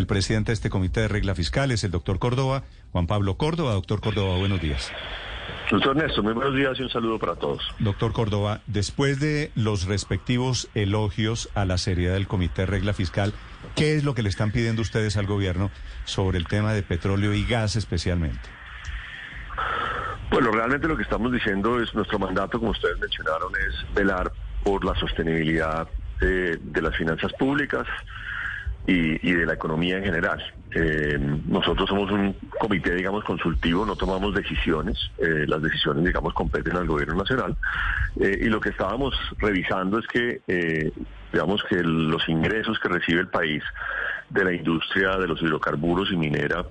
El presidente de este comité de regla fiscal es el doctor Córdoba, Juan Pablo Córdoba. Doctor Córdoba, buenos días. Doctor Néstor, muy buenos días y un saludo para todos. Doctor Córdoba, después de los respectivos elogios a la seriedad del Comité de Regla Fiscal, ¿qué es lo que le están pidiendo ustedes al gobierno sobre el tema de petróleo y gas especialmente? Bueno, realmente lo que estamos diciendo es nuestro mandato, como ustedes mencionaron, es velar por la sostenibilidad de, de las finanzas públicas, y, de la economía en general. Eh, nosotros somos un comité, digamos, consultivo, no tomamos decisiones, eh, las decisiones, digamos, competen al gobierno nacional, eh, y lo que estábamos revisando es que, digamos, que los ingresos que recibe el país de la industria de los hidrocarburos y minera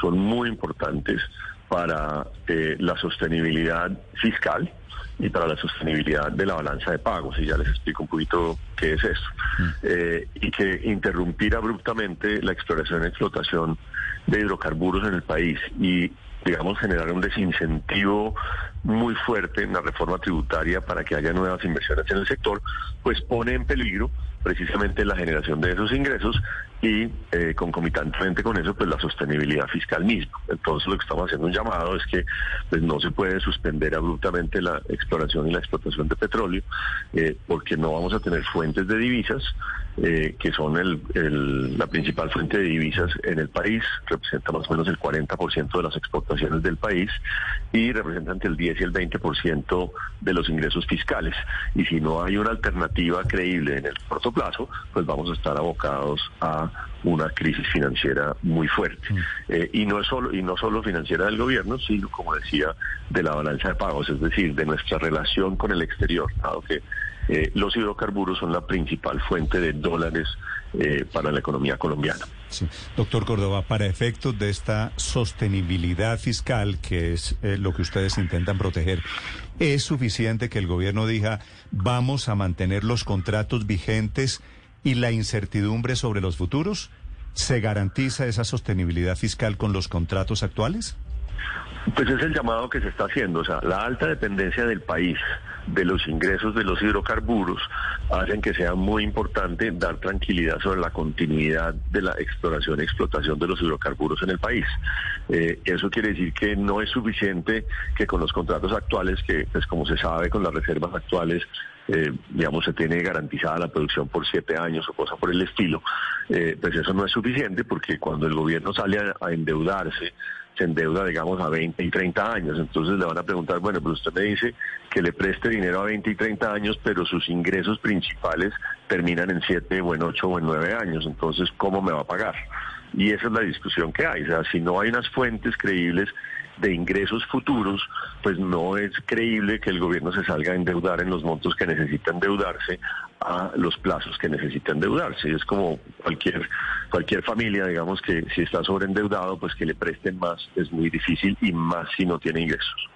son muy importantes para la sostenibilidad fiscal y para la sostenibilidad de la balanza de pagos, y ya les explico un poquito qué es eso. Mm. Eh, y que interrumpir abruptamente la exploración y explotación de hidrocarburos en el país y digamos, generar un desincentivo muy fuerte en la reforma tributaria para que haya nuevas inversiones en el sector, pues pone en peligro precisamente la generación de esos ingresos y eh, concomitantemente con eso pues la sostenibilidad fiscal misma. Entonces lo que estamos haciendo un llamado es que pues no se puede suspender abruptamente la exploración y la explotación de petróleo eh, porque no vamos a tener fuentes de divisas eh, que son el, la principal fuente de divisas en el país, representa más o menos el 40% de las exportaciones del país y representa entre el 10 y el 20% de los ingresos fiscales. Y si no hay una alternativa creíble en el corto plazo, pues vamos a estar abocados a una crisis financiera muy fuerte. Mm. Eh, y no es solo y no solo financiera del gobierno, sino como decía de la balanza de pagos, es decir, de nuestra relación con el exterior, dado que eh, los hidrocarburos son la principal fuente de dólares eh, para la economía colombiana. Doctor Córdoba, para efectos de esta sostenibilidad fiscal, que es lo que ustedes intentan proteger, ¿es suficiente que el gobierno diga vamos a mantener los contratos vigentes y la incertidumbre sobre los futuros? ¿Se garantiza esa sostenibilidad fiscal con los contratos actuales? Pues es el llamado que se está haciendo, o sea, la alta dependencia del país de los ingresos de los hidrocarburos hacen que sea muy importante dar tranquilidad sobre la continuidad de la exploración y explotación de los hidrocarburos en el país. Eh, eso quiere decir que no es suficiente que con los contratos actuales, que pues como se sabe con las reservas actuales, eh, digamos, se tiene garantizada la producción por siete años o cosa por el estilo, eh, pues eso no es suficiente porque cuando el gobierno sale a endeudarse, se endeuda, digamos, a 20 y 30 años. Entonces le van a preguntar, bueno, pues usted me dice que le preste dinero a 20 y 30 años, pero sus ingresos principales terminan en 7 o en 8 o en 9 años. Entonces, ¿cómo me va a pagar? Y esa es la discusión que hay. O sea, si no hay unas fuentes creíbles de ingresos futuros, pues no es creíble que el gobierno se salga a endeudar en los montos que necesita endeudarse a los plazos que necesita endeudarse. Es como cualquier cualquier familia, digamos que si está sobreendeudado, pues que le presten más es muy difícil y más si no tiene ingresos.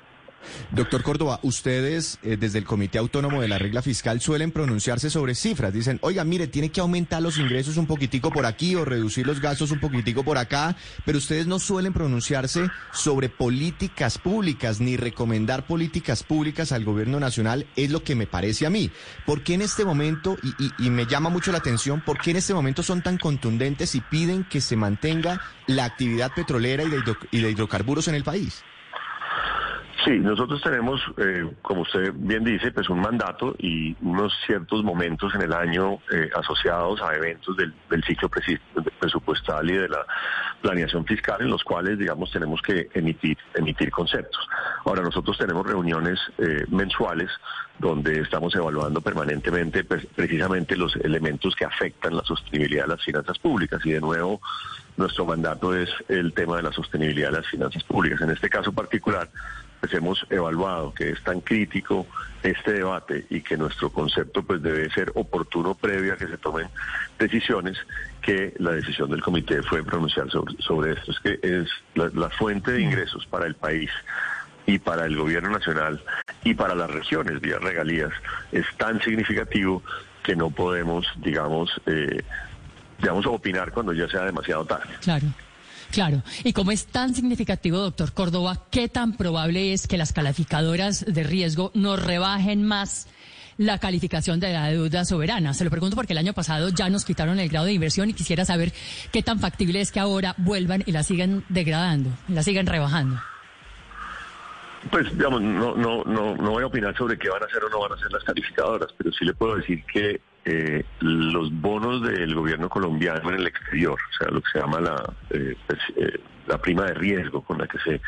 Doctor Córdoba, ustedes eh, desde el Comité Autónomo de la Regla Fiscal suelen pronunciarse sobre cifras. Dicen, oiga, mire, tiene que aumentar los ingresos un poquitico por aquí o reducir los gastos un poquitico por acá, pero ustedes no suelen pronunciarse sobre políticas públicas ni recomendar políticas públicas al gobierno nacional, es lo que me parece a mí. ¿Por qué en este momento, y, me llama mucho la atención, por qué en este momento son tan contundentes y piden que se mantenga la actividad petrolera y de hidrocarburos en el país? Sí, nosotros tenemos, eh, como usted bien dice, pues un mandato y unos ciertos momentos en el año eh, asociados a eventos del, ciclo presupuestal y de la planeación fiscal en los cuales, digamos, tenemos que emitir, emitir conceptos. Ahora, nosotros tenemos reuniones eh, mensuales donde estamos evaluando permanentemente pues, precisamente los elementos que afectan la sostenibilidad de las finanzas públicas y de nuevo nuestro mandato es el tema de la sostenibilidad de las finanzas públicas. En este caso particular, pues hemos evaluado que es tan crítico este debate y que nuestro concepto pues debe ser oportuno previo a que se tomen decisiones que la decisión del comité fue pronunciar sobre, esto. Es que es la, fuente de ingresos para el país y para el gobierno nacional y para las regiones vía regalías es tan significativo que no podemos, digamos, eh, digamos, opinar cuando ya sea demasiado tarde. Claro. Claro, y como es tan significativo, doctor Córdoba, ¿qué tan probable es que las calificadoras de riesgo nos rebajen más la calificación de la deuda soberana. Se lo pregunto porque el año pasado ya nos quitaron el grado de inversión y quisiera saber qué tan factible es que ahora vuelvan y la sigan degradando, la sigan rebajando. Pues, digamos, no, no, no, no voy a opinar sobre qué van a hacer o no van a hacer las calificadoras, pero sí le puedo decir que eh, los bonos del gobierno colombiano en el exterior, o sea, lo que se llama la, eh, pues, eh, la prima de riesgo con la que se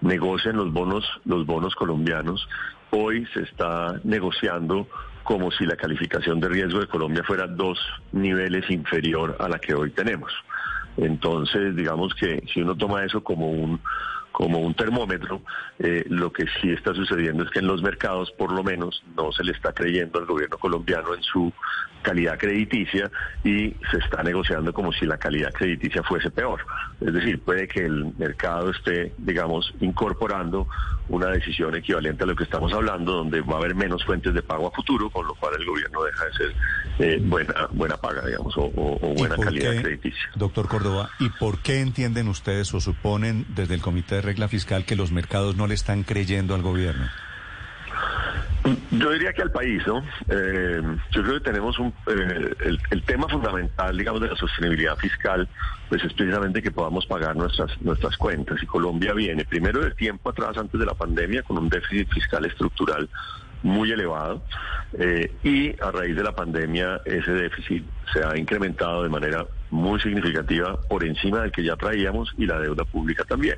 negocian los bonos, los bonos colombianos, hoy se está negociando como si la calificación de riesgo de Colombia fuera dos niveles inferior a la que hoy tenemos. Entonces, digamos que si uno toma eso como un como un termómetro, eh, lo que sí está sucediendo es que en los mercados, por lo menos, no se le está creyendo al gobierno colombiano en su calidad crediticia y se está negociando como si la calidad crediticia fuese peor. Es decir, puede que el mercado esté, digamos, incorporando una decisión equivalente a lo que estamos hablando, donde va a haber menos fuentes de pago a futuro, con lo cual el gobierno deja de ser eh, buena, buena paga, digamos, o, buena calidad crediticia. Doctor Córdoba, ¿y por qué entienden ustedes o suponen desde el Comité de Regla Fiscal que los mercados no le están creyendo al gobierno? Yo diría que al país, ¿no? Eh, yo creo que tenemos un, eh, el, tema fundamental, digamos, de la sostenibilidad fiscal, pues es precisamente que podamos pagar nuestras nuestras cuentas. Y Colombia viene, primero de tiempo atrás, antes de la pandemia, con un déficit fiscal estructural muy elevado eh, y a raíz de la pandemia ese déficit se ha incrementado de manera muy significativa por encima del que ya traíamos y la deuda pública también.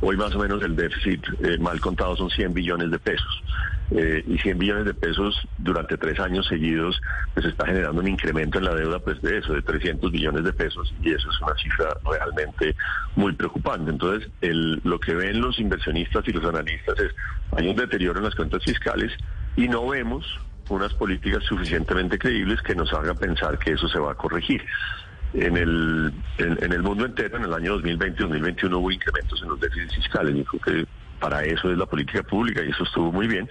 Hoy más o menos el déficit eh, mal contado son 100 billones de pesos. Eh, y 100 billones de pesos durante tres años seguidos, pues está generando un incremento en la deuda pues de eso, de 300 billones de pesos, y eso es una cifra realmente muy preocupante. Entonces, el, lo que ven los inversionistas y los analistas es, hay un deterioro en las cuentas fiscales y no vemos unas políticas suficientemente creíbles que nos hagan pensar que eso se va a corregir. En el, en, el mundo entero, en el año 2020 2021 hubo incrementos en los déficits fiscales. Yo creo que para eso es la política pública y eso estuvo muy bien,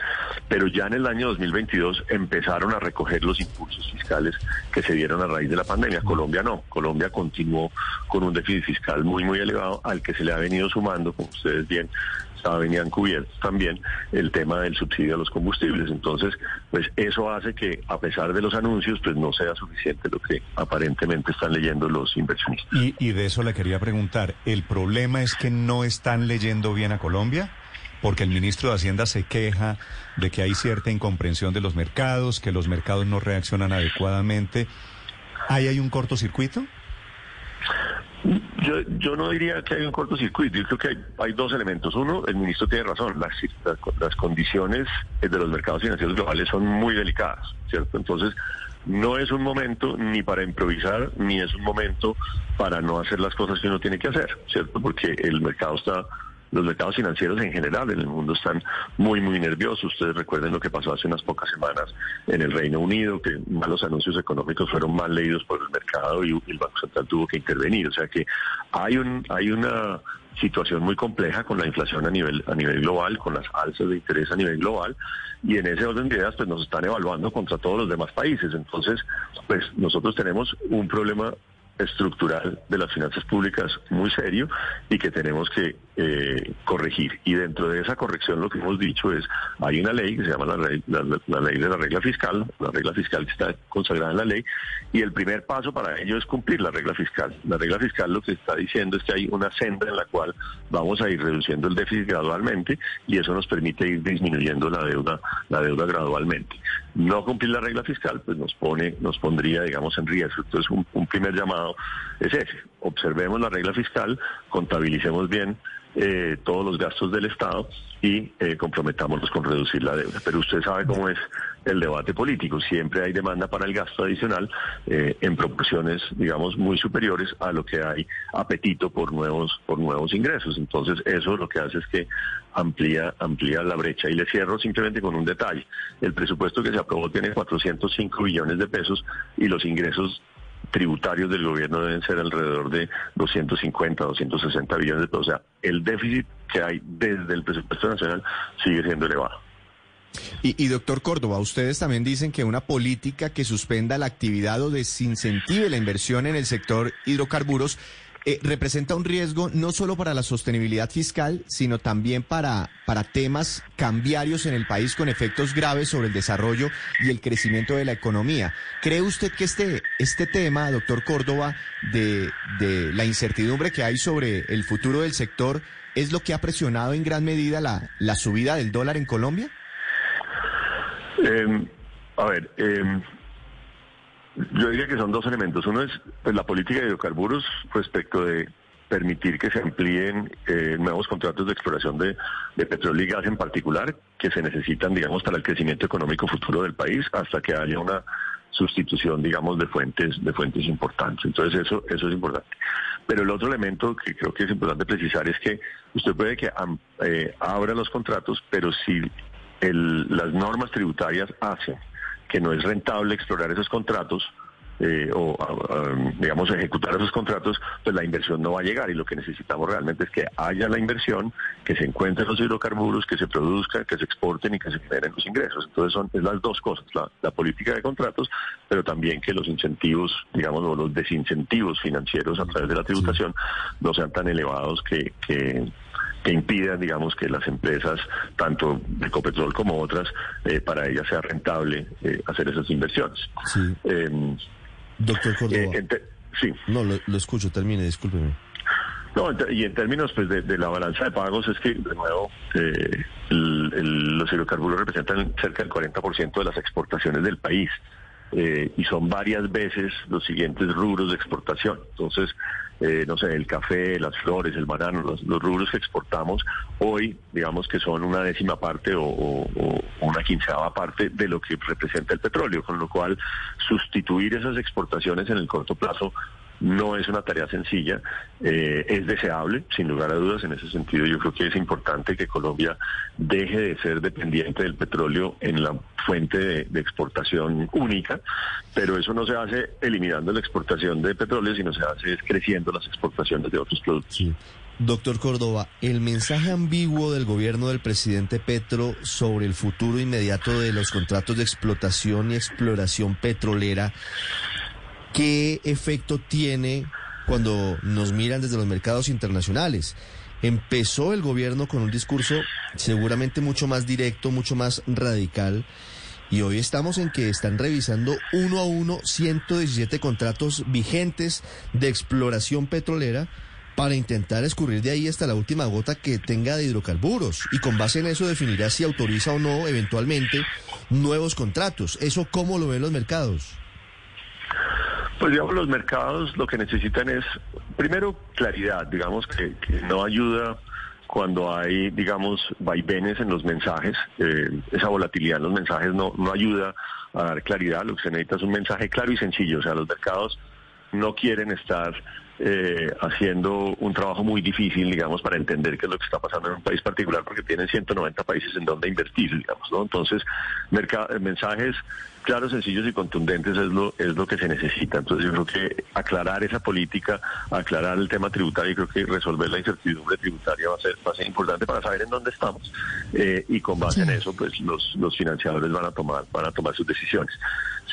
pero ya en el año 2022 empezaron a recoger los impulsos fiscales que se dieron a raíz de la pandemia. Colombia no, Colombia continuó con un déficit fiscal muy, muy elevado al que se le ha venido sumando, como ustedes bien venían cubiertos también el tema del subsidio a los combustibles. Entonces, pues eso hace que a pesar de los anuncios, pues no sea suficiente lo que aparentemente están leyendo los inversionistas. Y, y de eso le quería preguntar, ¿el problema es que no están leyendo bien a Colombia? Porque el ministro de Hacienda se queja de que hay cierta incomprensión de los mercados, que los mercados no reaccionan adecuadamente. ¿Ahí hay un cortocircuito? Yo, yo no diría que hay un cortocircuito, yo creo que hay, dos elementos. Uno, el ministro tiene razón, las, las, condiciones de los mercados financieros globales son muy delicadas, ¿cierto? Entonces, no es un momento ni para improvisar, ni es un momento para no hacer las cosas que uno tiene que hacer, ¿cierto? Porque el mercado está los mercados financieros en general en el mundo están muy, muy nerviosos. Ustedes recuerden lo que pasó hace unas pocas semanas en el Reino Unido, que malos anuncios económicos fueron mal leídos por el mercado y el Banco Central tuvo que intervenir. O sea que hay, un, hay una situación muy compleja con la inflación a nivel a nivel global, con las alzas de interés a nivel global y en ese orden de ideas pues nos están evaluando contra todos los demás países. Entonces, pues nosotros tenemos un problema estructural de las finanzas públicas muy serio y que tenemos que eh, corregir. Y dentro de esa corrección lo que hemos dicho es, hay una ley que se llama la, ley, de la regla fiscal, la regla fiscal que está consagrada en la ley, y el primer paso para ello es cumplir la regla fiscal. La regla fiscal lo que está diciendo es que hay una senda en la cual vamos a ir reduciendo el déficit gradualmente y eso nos permite ir disminuyendo la deuda, la deuda gradualmente. No cumplir la regla fiscal pues nos pone, nos pondría digamos en riesgo. Entonces un primer llamado es ese. Observemos la regla fiscal, contabilicemos bien eh, todos los gastos del Estado y eh, comprometámonos con reducir la deuda. Pero usted sabe cómo es el debate político. Siempre hay demanda para el gasto adicional eh, en proporciones, digamos, muy superiores a lo que hay apetito por nuevos, por nuevos ingresos. Entonces, eso lo que hace es que amplía, amplía la brecha. Y le cierro simplemente con un detalle. El presupuesto que se aprobó tiene 405 billones de pesos y los ingresos tributarios del gobierno deben ser alrededor de 250, 260 billones de pesos. O sea, el déficit que hay desde el presupuesto nacional sigue siendo elevado. Y, doctor Córdoba, ustedes también dicen que una política que suspenda la actividad o desincentive la inversión en el sector hidrocarburos eh, representa un riesgo no solo para la sostenibilidad fiscal, sino también para, para temas cambiarios en el país con efectos graves sobre el desarrollo y el crecimiento de la economía. ¿Cree usted que este, este tema, doctor Córdoba, de, de la incertidumbre que hay sobre el futuro del sector, es lo que ha presionado en gran medida la, la subida del dólar en Colombia? Eh, a ver, eh, yo diría que son dos elementos. Uno es pues, la política de hidrocarburos respecto de permitir que se amplíen eh, nuevos contratos de exploración de, de, petróleo y gas en particular, que se necesitan, digamos, para el crecimiento económico futuro del país, hasta que haya una sustitución, digamos, de fuentes, de fuentes importantes. Entonces eso, eso es importante. Pero el otro elemento que creo que es importante precisar es que usted puede que eh, abra los contratos, pero si el, las normas tributarias hacen que no es rentable explorar esos contratos, eh, o digamos ejecutar esos contratos, pues la inversión no va a llegar y lo que necesitamos realmente es que haya la inversión, que se encuentren los hidrocarburos, que se produzcan, que se exporten y que se generen los ingresos. Entonces son es las dos cosas, la, política de contratos, pero también que los incentivos, digamos, o los desincentivos financieros a través de la tributación no sean tan elevados que, que que impidan, digamos, que las empresas, tanto Ecopetrol como otras, eh, para ellas sea rentable eh, hacer esas inversiones. Sí. Em, Doctor Córdoba. Eh, sí. No, lo, escucho, termine, discúlpeme. No, y en términos pues de, la balanza de pagos es que, de nuevo, los hidrocarburos representan cerca del 40% de las exportaciones del país. y son varias veces los siguientes rubros de exportación. Entonces, eh, no sé, el café, las flores, el banano, los, rubros que exportamos, hoy digamos que son una décima parte o, una quinceava parte de lo que representa el petróleo, con lo cual sustituir esas exportaciones en el corto plazo no es una tarea sencilla, eh, es deseable, sin lugar a dudas. En ese sentido, yo creo que es importante que Colombia deje de ser dependiente del petróleo en la fuente de, exportación única, pero eso no se hace eliminando la exportación de petróleo, sino se hace creciendo las exportaciones de otros productos. Doctor Córdoba, el mensaje ambiguo del gobierno del presidente Petro sobre el futuro inmediato de los contratos de explotación y exploración petrolera ¿qué efecto tiene cuando nos miran desde los mercados internacionales? Empezó el gobierno con un discurso seguramente mucho más directo, mucho más radical, y hoy estamos en que están revisando uno a uno 117 contratos vigentes de exploración petrolera para intentar escurrir de ahí hasta la última gota que tenga de hidrocarburos y con base en eso definirá si autoriza o no eventualmente nuevos contratos. ¿Eso cómo lo ven los mercados? Pues digamos, los mercados lo que necesitan es, primero, claridad, digamos, que, no ayuda cuando hay, digamos, vaivenes en los mensajes, eh, esa volatilidad en los mensajes no, no ayuda a dar claridad, lo que se necesita es un mensaje claro y sencillo, o sea, los mercados no quieren estar eh, haciendo un trabajo muy difícil, digamos, para entender qué es lo que está pasando en un país particular, porque tienen 190 países en donde invertir, digamos, ¿no? Entonces, mensajes claros, sencillos y contundentes es lo, es lo que se necesita. Entonces, yo creo que aclarar esa política, aclarar el tema tributario, y creo que resolver la incertidumbre tributaria va a ser, va a ser importante para saber en dónde estamos. Eh, y con base en eso, pues los, los financiadores van a tomar, van a tomar sus decisiones.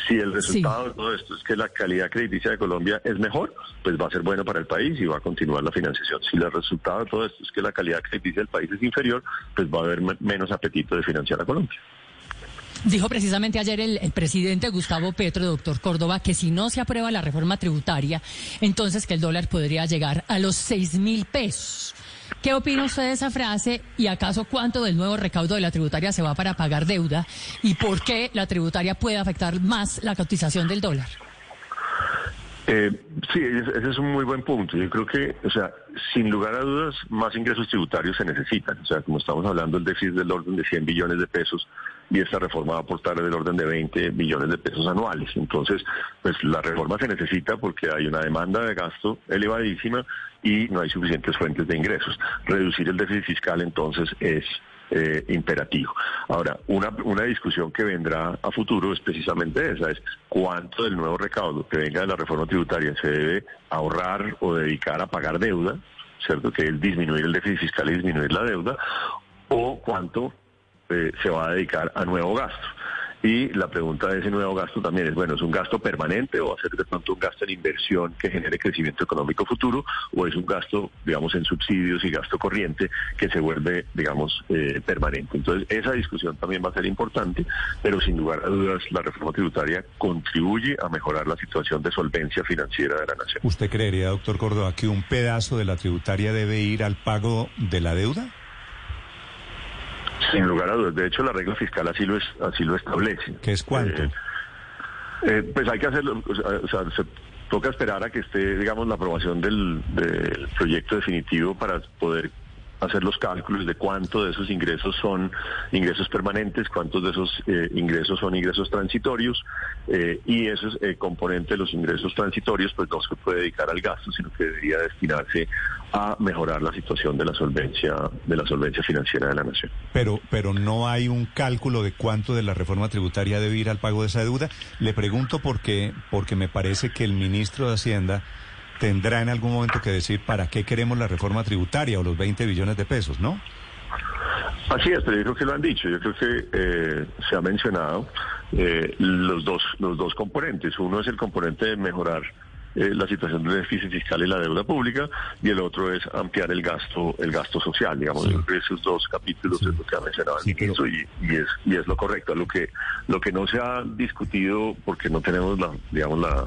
Si el resultado de todo esto es que la calidad crediticia de Colombia es mejor, pues va a ser bueno para el país y va a continuar la financiación. Si el resultado de todo esto es que la calidad crediticia del país es inferior, pues va a haber menos apetito de financiar a Colombia. Dijo precisamente ayer el, presidente Gustavo Petro, doctor Córdoba, que si no se aprueba la reforma tributaria, entonces que el dólar podría llegar a los seis mil pesos. ¿Qué opina usted de esa frase y acaso cuánto del nuevo recaudo de la tributaria se va para pagar deuda y por qué la tributaria puede afectar más la cotización del dólar? Eh, sí, ese es un muy buen punto. Yo creo que, o sea, sin lugar a dudas, más ingresos tributarios se necesitan. O sea, como estamos hablando, el déficit del orden de 100 billones de pesos y esta reforma va a aportar del orden de 20 billones de pesos anuales. Entonces, pues la reforma se necesita porque hay una demanda de gasto elevadísima y no hay suficientes fuentes de ingresos. Reducir el déficit fiscal entonces es eh, imperativo. Ahora, una, una discusión que vendrá a futuro es precisamente esa, es cuánto del nuevo recaudo que venga de la reforma tributaria se debe ahorrar o dedicar a pagar deuda, ¿cierto? Que es disminuir el déficit fiscal y disminuir la deuda, o cuánto eh, se va a dedicar a nuevo gasto. Y la pregunta de ese nuevo gasto también es, bueno, ¿es un gasto permanente o va a ser de pronto un gasto en inversión que genere crecimiento económico futuro o es un gasto, digamos, en subsidios y gasto corriente que se vuelve, digamos, eh, permanente? Entonces, esa discusión también va a ser importante, pero sin lugar a dudas la reforma tributaria contribuye a mejorar la situación de solvencia financiera de la nación. ¿Usted creería, doctor Córdoba, que un pedazo de la tributaria debe ir al pago de la deuda? Sin lugar a dudas. De hecho, la regla fiscal así lo, es, así lo establece. ¿Qué es cuánto? Eh, eh, pues hay que hacerlo, o sea, se toca esperar a que esté, digamos, la aprobación del, del proyecto definitivo para poder hacer los cálculos de cuánto de esos ingresos son ingresos permanentes, cuántos de esos eh, ingresos son ingresos transitorios eh, y ese eh, componente de los ingresos transitorios pues no se puede dedicar al gasto, sino que debería destinarse a mejorar la situación de la solvencia de la solvencia financiera de la nación. Pero pero no hay un cálculo de cuánto de la reforma tributaria debe ir al pago de esa deuda. Le pregunto porque porque me parece que el ministro de Hacienda tendrá en algún momento que decir para qué queremos la reforma tributaria o los 20 billones de pesos, ¿no? Así es, pero yo creo que lo han dicho. Yo creo que eh, se ha mencionado eh, los dos los dos componentes. Uno es el componente de mejorar eh, la situación del déficit fiscal y la deuda pública y el otro es ampliar el gasto el gasto social. Digamos, esos dos capítulos es lo que ha mencionado el ministro y, y, es y es lo correcto. Lo que lo que no se ha discutido porque no tenemos la digamos la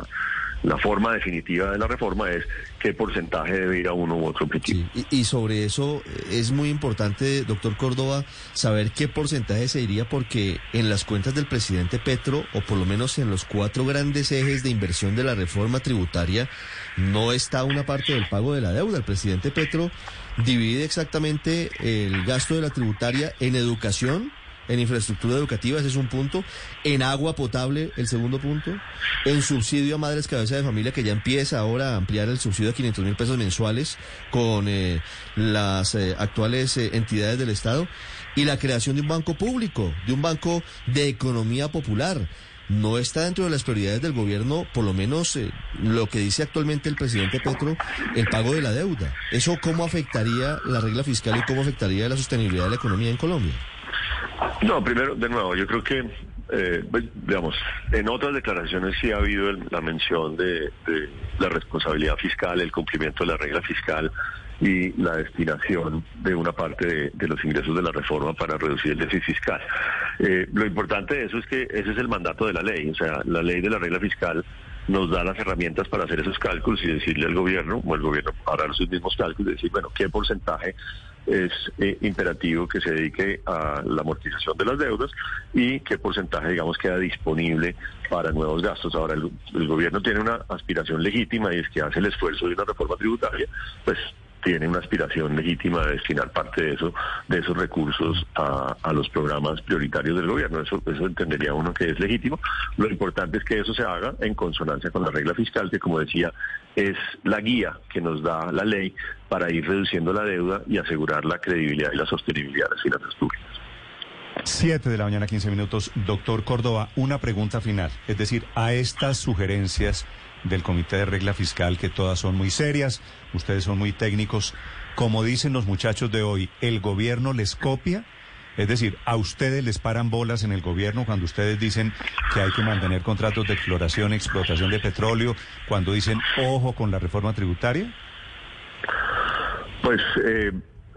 la forma definitiva de la reforma es qué porcentaje debe ir a uno u otro objetivo. y, sobre eso es muy importante, doctor Córdoba, saber qué porcentaje se iría porque en las cuentas del presidente Petro, o por lo menos en los cuatro grandes ejes de inversión de la reforma tributaria, no está una parte del pago de la deuda. El presidente Petro divide exactamente el gasto de la tributaria en educación, en infraestructura educativa, ese es un punto, en agua potable, el segundo punto, en subsidio a madres cabeza de familia, que ya empieza ahora a ampliar el subsidio a 500 mil pesos mensuales con eh, las eh, actuales eh, entidades del Estado, y la creación de un banco público, de un banco de economía popular. No está dentro de las prioridades del gobierno, por lo menos lo que dice actualmente el presidente Petro, el pago de la deuda. ¿Eso cómo afectaría la regla fiscal y cómo afectaría la sostenibilidad de la economía en Colombia? No, primero, de nuevo, yo creo que, eh, pues, digamos, en otras declaraciones sí ha habido la mención de, la responsabilidad fiscal, el cumplimiento de la regla fiscal y la destinación de una parte de, los ingresos de la reforma para reducir el déficit fiscal. Eh, lo importante de eso es que ese es el mandato de la ley, o sea, la ley de la regla fiscal nos da las herramientas para hacer esos cálculos y decirle al gobierno, o el gobierno hará sus mismos cálculos y decir, bueno, ¿qué porcentaje es eh, imperativo que se dedique a la amortización de las deudas y qué porcentaje, digamos, queda disponible para nuevos gastos. Ahora, el, el, gobierno tiene una aspiración legítima y es que hace el esfuerzo de una reforma tributaria, pues tiene una aspiración legítima de destinar parte de eso, de esos recursos a, a los programas prioritarios del gobierno. Eso, eso entendería uno que es legítimo. Lo importante es que eso se haga en consonancia con la regla fiscal, que como decía, es la guía que nos da la ley para ir reduciendo la deuda y asegurar la credibilidad y la sostenibilidad de las finanzas públicas. Siete de la mañana, 15 minutos. Doctor Córdoba, una pregunta final. Es decir, a estas sugerencias del Comité de Regla Fiscal, que todas son muy serias, ustedes son muy técnicos. Como dicen los muchachos de hoy, ¿el gobierno les copia? Es decir, ¿a ustedes les paran bolas en el gobierno cuando ustedes dicen que hay que mantener contratos de exploración y explotación de petróleo, cuando dicen ojo con la reforma tributaria? Pues eh,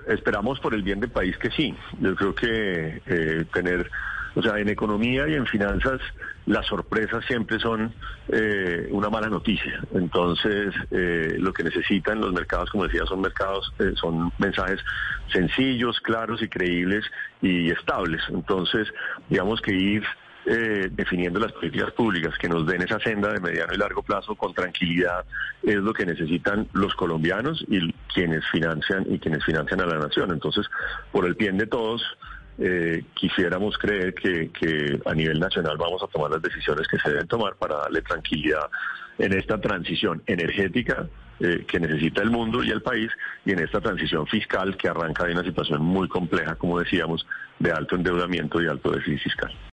esperamos por el bien del país que sí. Yo creo que eh, tener o sea, en economía y en finanzas las sorpresas siempre son eh, una mala noticia. Entonces, eh, lo que necesitan los mercados, como decía, son mercados, eh, son mensajes sencillos, claros y creíbles y estables. Entonces, digamos que ir definiendo las políticas públicas que nos den esa senda de mediano y largo plazo con tranquilidad es lo que necesitan los colombianos y quienes financian y quienes financian a la nación. Entonces, por el bien de todos, eh, quisiéramos creer que, que, a nivel nacional vamos a tomar las decisiones que se deben tomar para darle tranquilidad en esta transición energética eh, que necesita el mundo y el país y en esta transición fiscal que arranca de una situación muy compleja, como decíamos, de alto endeudamiento y alto déficit fiscal.